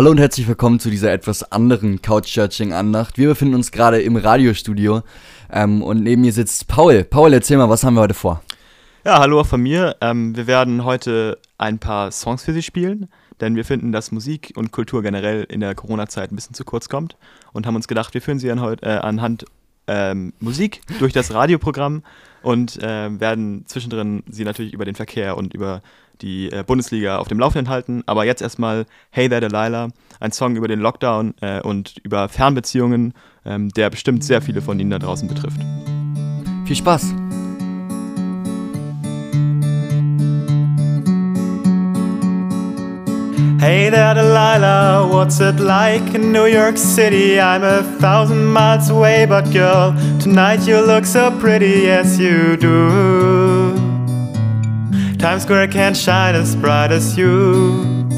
Hallo und herzlich willkommen zu dieser etwas anderen Couch-Judging-Andacht. Wir befinden uns gerade im Radiostudio ähm, und neben mir sitzt Paul. Paul, erzähl mal, was haben wir heute vor? Ja, hallo auch von mir. Ähm, wir werden heute ein paar Songs für Sie spielen, denn wir finden, dass Musik und Kultur generell in der Corona-Zeit ein bisschen zu kurz kommt und haben uns gedacht, wir führen Sie an, äh, anhand ähm, Musik durch das Radioprogramm und äh, werden zwischendrin Sie natürlich über den Verkehr und über die äh, Bundesliga auf dem Laufenden halten. Aber jetzt erstmal Hey There Delilah, ein Song über den Lockdown äh, und über Fernbeziehungen, ähm, der bestimmt sehr viele von Ihnen da draußen betrifft. Viel Spaß! Hey there, Delilah, what's it like in New York City? I'm a thousand miles away, but girl, tonight you look so pretty, yes you do. Times Square can't shine as bright as you,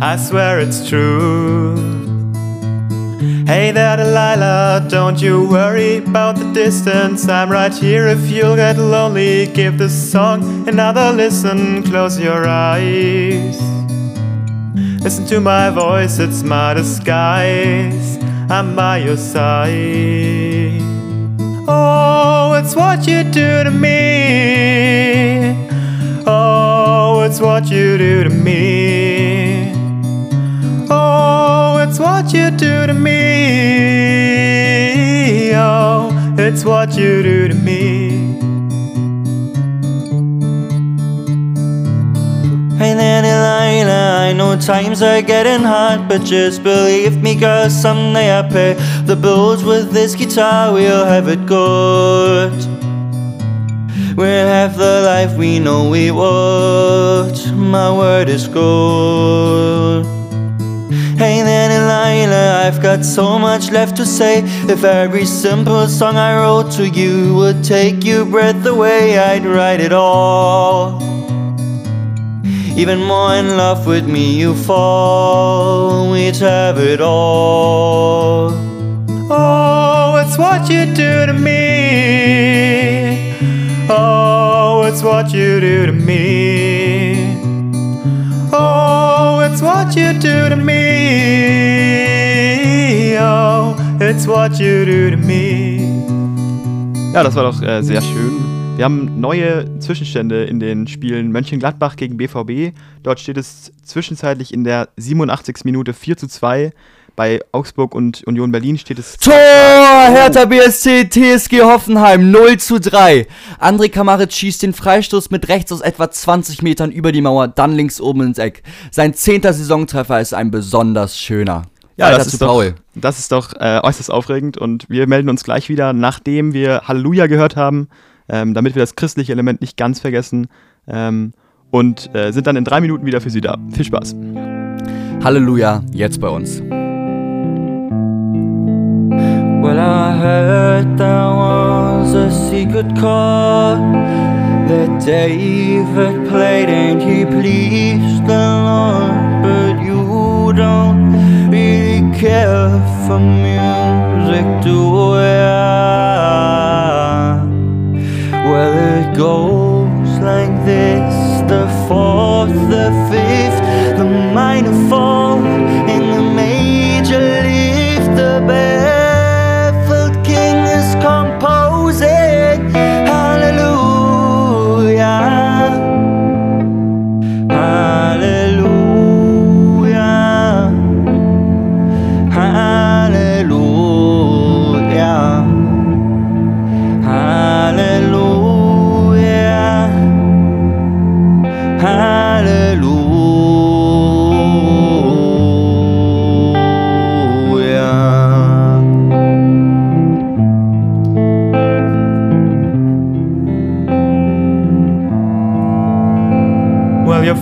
I swear it's true. Hey there, Delilah, don't you worry about the distance. I'm right here if you'll get lonely. Give this song another listen, close your eyes. Listen to my voice, it's my disguise. I'm by your side. Oh, it's what you do to me. It's what you do to me. Oh, it's what you do to me. Oh, it's what you do to me. Hey there, Delilah, I know times are getting hard, but just believe me, girl, someday I pay the bills with this guitar, we'll have it good. We'll have the life we know we want, my word is good. Hey there, Delilah, I've got so much left to say. If every simple song I wrote to you would take your breath away, I'd write it all. Even more in love with me you fall We'd have it all Oh, it's what you do to me it's what you do to me Oh, it's what you do to me Oh, it's what you do to me Ja, das war doch äh, sehr schön. Wir haben neue Zwischenstände in den Spielen Mönchengladbach gegen BVB. Dort steht es zwischenzeitlich in der 87. Minute 4 zu 2. Bei Augsburg und Union Berlin steht es. Tor! Hertha BSC, TSG Hoffenheim 0 zu 3. André Kamaritz schießt den Freistoß mit rechts aus etwa 20 Metern über die Mauer, dann links oben ins Eck. Sein zehnter Saisontreffer ist ein besonders schöner. Ja, das ist, doch, das ist doch äh, äußerst aufregend und wir melden uns gleich wieder, nachdem wir Halleluja gehört haben, ähm, damit wir das christliche Element nicht ganz vergessen ähm, und äh, sind dann in drei Minuten wieder für Sie da. Viel Spaß. Halleluja, jetzt bei uns. Heard there was a secret chord that David played and he pleased the Lord, but you don't really care for music, do ya?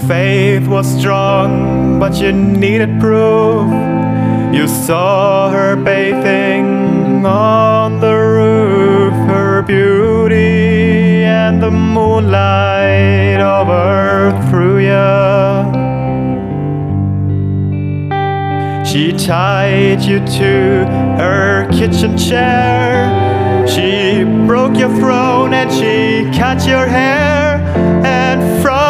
Faith was strong, but you needed proof. You saw her bathing on the roof, her beauty and the moonlight overthrew you. She tied you to her kitchen chair. She broke your throne and she cut your hair. And from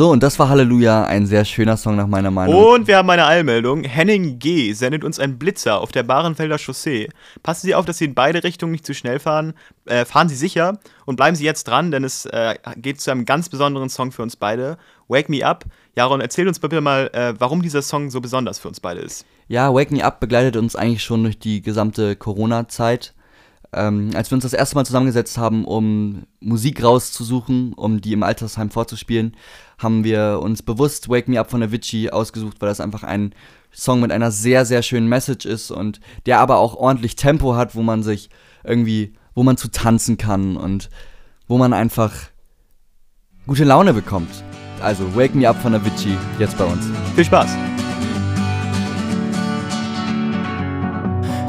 So, und das war Halleluja, ein sehr schöner Song nach meiner Meinung. Und wir haben eine Eilmeldung. Henning G. sendet uns einen Blitzer auf der Bahrenfelder Chaussee. Passen Sie auf, dass Sie in beide Richtungen nicht zu schnell fahren. Äh, fahren Sie sicher und bleiben Sie jetzt dran, denn es äh, geht zu einem ganz besonderen Song für uns beide. Wake Me Up. Jaron, erzähl uns bitte mal, äh, warum dieser Song so besonders für uns beide ist. Ja, Wake Me Up begleitet uns eigentlich schon durch die gesamte Corona-Zeit. Ähm, als wir uns das erste Mal zusammengesetzt haben, um Musik rauszusuchen, um die im Altersheim vorzuspielen, haben wir uns bewusst Wake Me Up von Avicii ausgesucht, weil das einfach ein Song mit einer sehr, sehr schönen Message ist und der aber auch ordentlich Tempo hat, wo man sich irgendwie, wo man zu tanzen kann und wo man einfach gute Laune bekommt. Also Wake Me Up von Avicii, jetzt bei uns. Viel Spaß!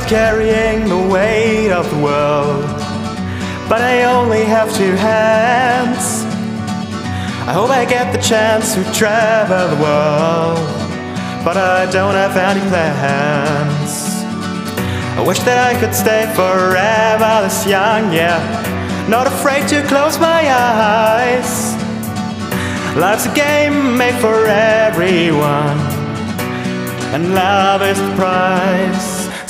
Carrying the weight of the world, but I only have two hands. I hope I get the chance to travel the world, but I don't have any plans. I wish that I could stay forever this young, yeah. Not afraid to close my eyes. Life's a game made for everyone, and love is the prize.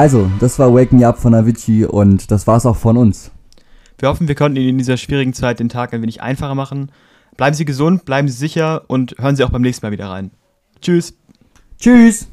Also, das war Wake Me Up von Avicii und das war's auch von uns. Wir hoffen, wir konnten Ihnen in dieser schwierigen Zeit den Tag ein wenig einfacher machen. Bleiben Sie gesund, bleiben Sie sicher und hören Sie auch beim nächsten Mal wieder rein. Tschüss. Tschüss!